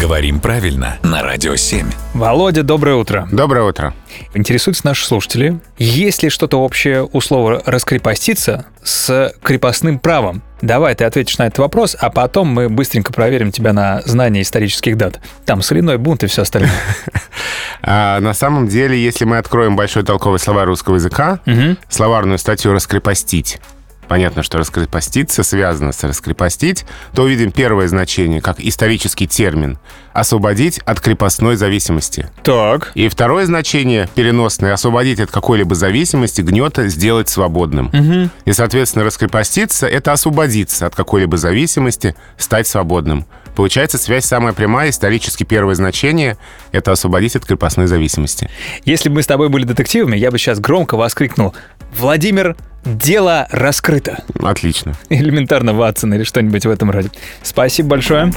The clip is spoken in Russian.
Говорим правильно на Радио 7. Володя, доброе утро. Доброе утро. Интересуются наши слушатели, есть ли что-то общее у слова «раскрепоститься» с крепостным правом? Давай ты ответишь на этот вопрос, а потом мы быстренько проверим тебя на знание исторических дат. Там соляной бунт и все остальное. А, на самом деле, если мы откроем большой толковый словарь русского языка, словарную статью «раскрепостить», понятно, что раскрепоститься связано с раскрепостить, то увидим первое значение как исторический термин «освободить от крепостной зависимости». Так. И второе значение переносное «освободить от какой-либо зависимости, гнета, сделать свободным». И, соответственно, раскрепоститься — это освободиться от какой-либо зависимости, стать свободным. Получается, связь самая прямая, исторически первое значение — это освободить от крепостной зависимости. Если бы мы с тобой были детективами, я бы сейчас громко воскликнул «Владимир, дело раскрыто!» Отлично. Элементарно Ватсон или что-нибудь в этом роде. Спасибо большое.